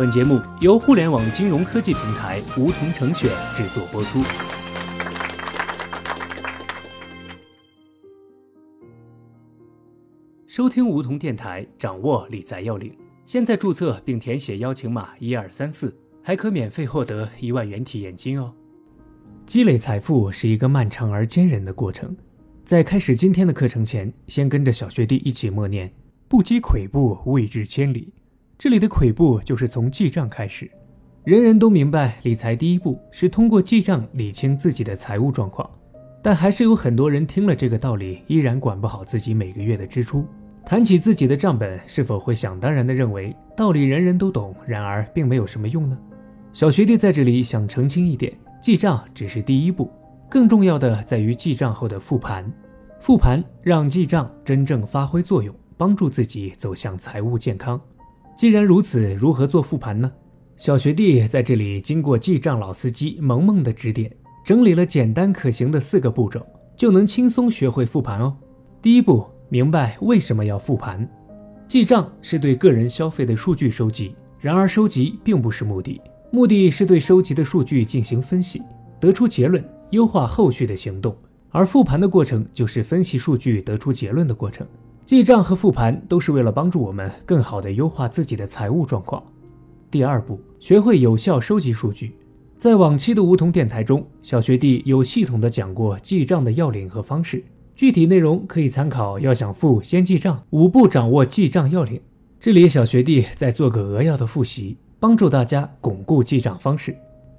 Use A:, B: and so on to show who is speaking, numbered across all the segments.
A: 本节目由互联网金融科技平台梧桐城选制作播出。收听梧桐电台，掌握理财要领。现在注册并填写邀请码一二三四，还可免费获得一万元体验金哦。积累财富是一个漫长而坚韧的过程。在开始今天的课程前，先跟着小学弟一起默念：“不积跬步，未至千里。”这里的跬步就是从记账开始。人人都明白，理财第一步是通过记账理清自己的财务状况，但还是有很多人听了这个道理，依然管不好自己每个月的支出。谈起自己的账本，是否会想当然地认为道理人人都懂，然而并没有什么用呢？小学弟在这里想澄清一点：记账只是第一步，更重要的在于记账后的复盘。复盘让记账真正发挥作用，帮助自己走向财务健康。既然如此，如何做复盘呢？小学弟在这里经过记账老司机萌萌的指点，整理了简单可行的四个步骤，就能轻松学会复盘哦。第一步。明白为什么要复盘？记账是对个人消费的数据收集，然而收集并不是目的，目的是对收集的数据进行分析，得出结论，优化后续的行动。而复盘的过程就是分析数据得出结论的过程。记账和复盘都是为了帮助我们更好地优化自己的财务状况。第二步，学会有效收集数据。在往期的梧桐电台中，小学弟有系统地讲过记账的要领和方式。具体内容可以参考。要想富，先记账。五步掌握记账要领。这里小学弟再做个扼要的复习，帮助大家巩固记账方式。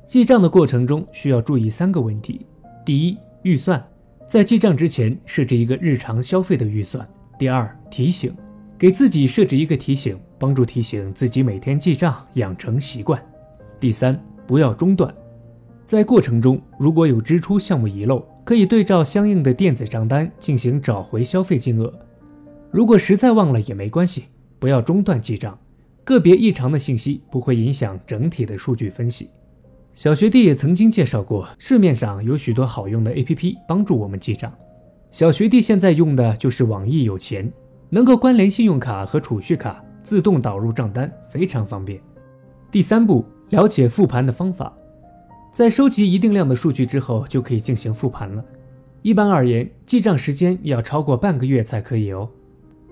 A: 记账的过程中需要注意三个问题：第一，预算，在记账之前设置一个日常消费的预算；第二，提醒，给自己设置一个提醒，帮助提醒自己每天记账，养成习惯；第三，不要中断，在过程中如果有支出项目遗漏。可以对照相应的电子账单进行找回消费金额。如果实在忘了也没关系，不要中断记账。个别异常的信息不会影响整体的数据分析。小学弟也曾经介绍过，市面上有许多好用的 APP 帮助我们记账。小学弟现在用的就是网易有钱，能够关联信用卡和储蓄卡，自动导入账单，非常方便。第三步，了解复盘的方法。在收集一定量的数据之后，就可以进行复盘了。一般而言，记账时间要超过半个月才可以哦。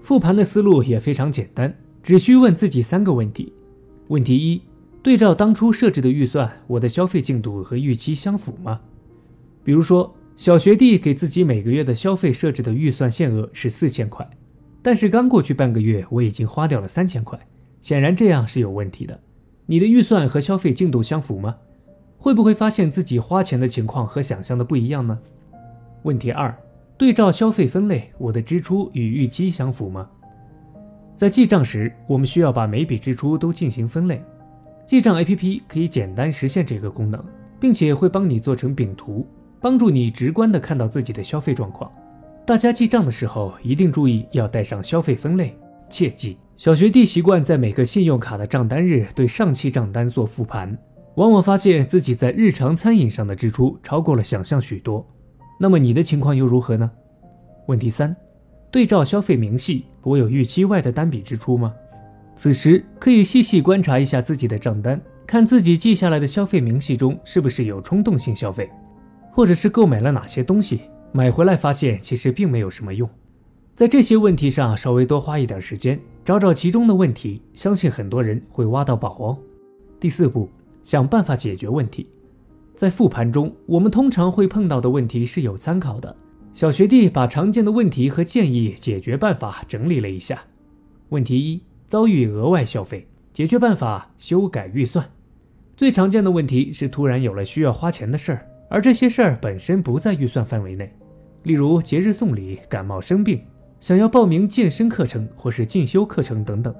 A: 复盘的思路也非常简单，只需问自己三个问题：问题一，对照当初设置的预算，我的消费进度和预期相符吗？比如说，小学弟给自己每个月的消费设置的预算限额是四千块，但是刚过去半个月，我已经花掉了三千块，显然这样是有问题的。你的预算和消费进度相符吗？会不会发现自己花钱的情况和想象的不一样呢？问题二，对照消费分类，我的支出与预期相符吗？在记账时，我们需要把每笔支出都进行分类。记账 APP 可以简单实现这个功能，并且会帮你做成饼图，帮助你直观的看到自己的消费状况。大家记账的时候一定注意要带上消费分类，切记。小学弟习惯在每个信用卡的账单日对上期账单做复盘。往往发现自己在日常餐饮上的支出超过了想象许多，那么你的情况又如何呢？问题三，对照消费明细，我有预期外的单笔支出吗？此时可以细细观察一下自己的账单，看自己记下来的消费明细中是不是有冲动性消费，或者是购买了哪些东西，买回来发现其实并没有什么用。在这些问题上稍微多花一点时间，找找其中的问题，相信很多人会挖到宝哦。第四步。想办法解决问题，在复盘中，我们通常会碰到的问题是有参考的。小学弟把常见的问题和建议解决办法整理了一下。问题一：遭遇额外消费，解决办法：修改预算。最常见的问题是突然有了需要花钱的事儿，而这些事儿本身不在预算范围内，例如节日送礼、感冒生病、想要报名健身课程或是进修课程等等，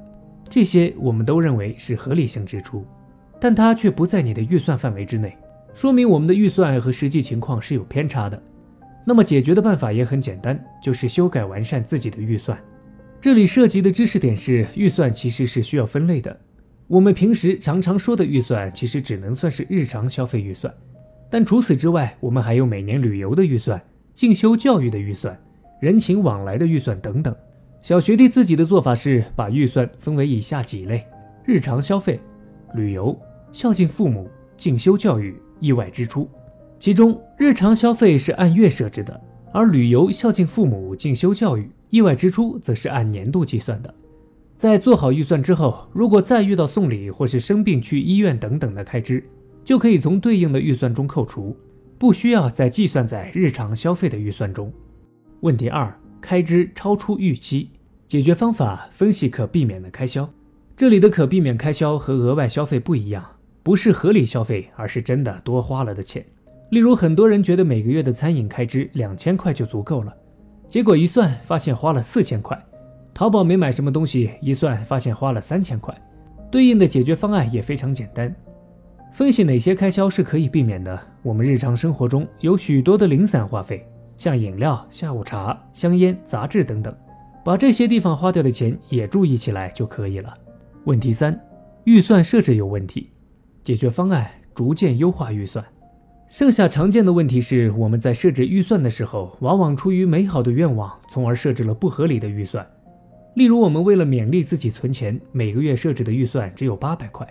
A: 这些我们都认为是合理性支出。但它却不在你的预算范围之内，说明我们的预算和实际情况是有偏差的。那么解决的办法也很简单，就是修改完善自己的预算。这里涉及的知识点是，预算其实是需要分类的。我们平时常常说的预算，其实只能算是日常消费预算。但除此之外，我们还有每年旅游的预算、进修教育的预算、人情往来的预算等等。小学弟自己的做法是把预算分为以下几类：日常消费。旅游、孝敬父母、进修教育、意外支出。其中，日常消费是按月设置的，而旅游、孝敬父母、进修教育、意外支出则是按年度计算的。在做好预算之后，如果再遇到送礼或是生病去医院等等的开支，就可以从对应的预算中扣除，不需要再计算在日常消费的预算中。问题二：开支超出预期，解决方法分析可避免的开销。这里的可避免开销和额外消费不一样，不是合理消费，而是真的多花了的钱。例如，很多人觉得每个月的餐饮开支两千块就足够了，结果一算发现花了四千块；淘宝没买什么东西，一算发现花了三千块。对应的解决方案也非常简单，分析哪些开销是可以避免的。我们日常生活中有许多的零散花费，像饮料、下午茶、香烟、杂志等等，把这些地方花掉的钱也注意起来就可以了。问题三，预算设置有问题，解决方案逐渐优化预算。剩下常见的问题是，我们在设置预算的时候，往往出于美好的愿望，从而设置了不合理的预算。例如，我们为了勉励自己存钱，每个月设置的预算只有八百块，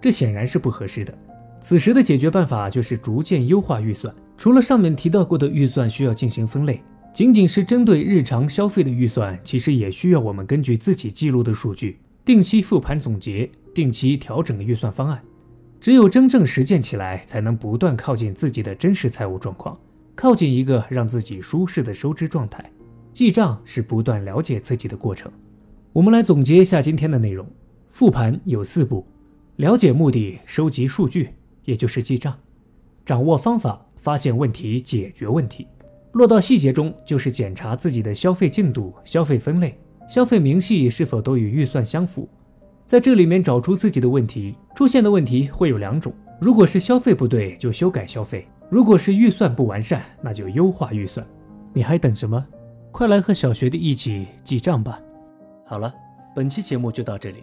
A: 这显然是不合适的。此时的解决办法就是逐渐优化预算。除了上面提到过的预算需要进行分类，仅仅是针对日常消费的预算，其实也需要我们根据自己记录的数据，定期复盘总结，定期调整预算方案。只有真正实践起来，才能不断靠近自己的真实财务状况，靠近一个让自己舒适的收支状态。记账是不断了解自己的过程。我们来总结一下今天的内容：复盘有四步，了解目的，收集数据，也就是记账；掌握方法，发现问题，解决问题；落到细节中，就是检查自己的消费进度、消费分类、消费明细是否都与预算相符。在这里面找出自己的问题，出现的问题会有两种：如果是消费不对，就修改消费；如果是预算不完善，那就优化预算。你还等什么？快来和小学弟一起记账吧！好了，本期节目就到这里。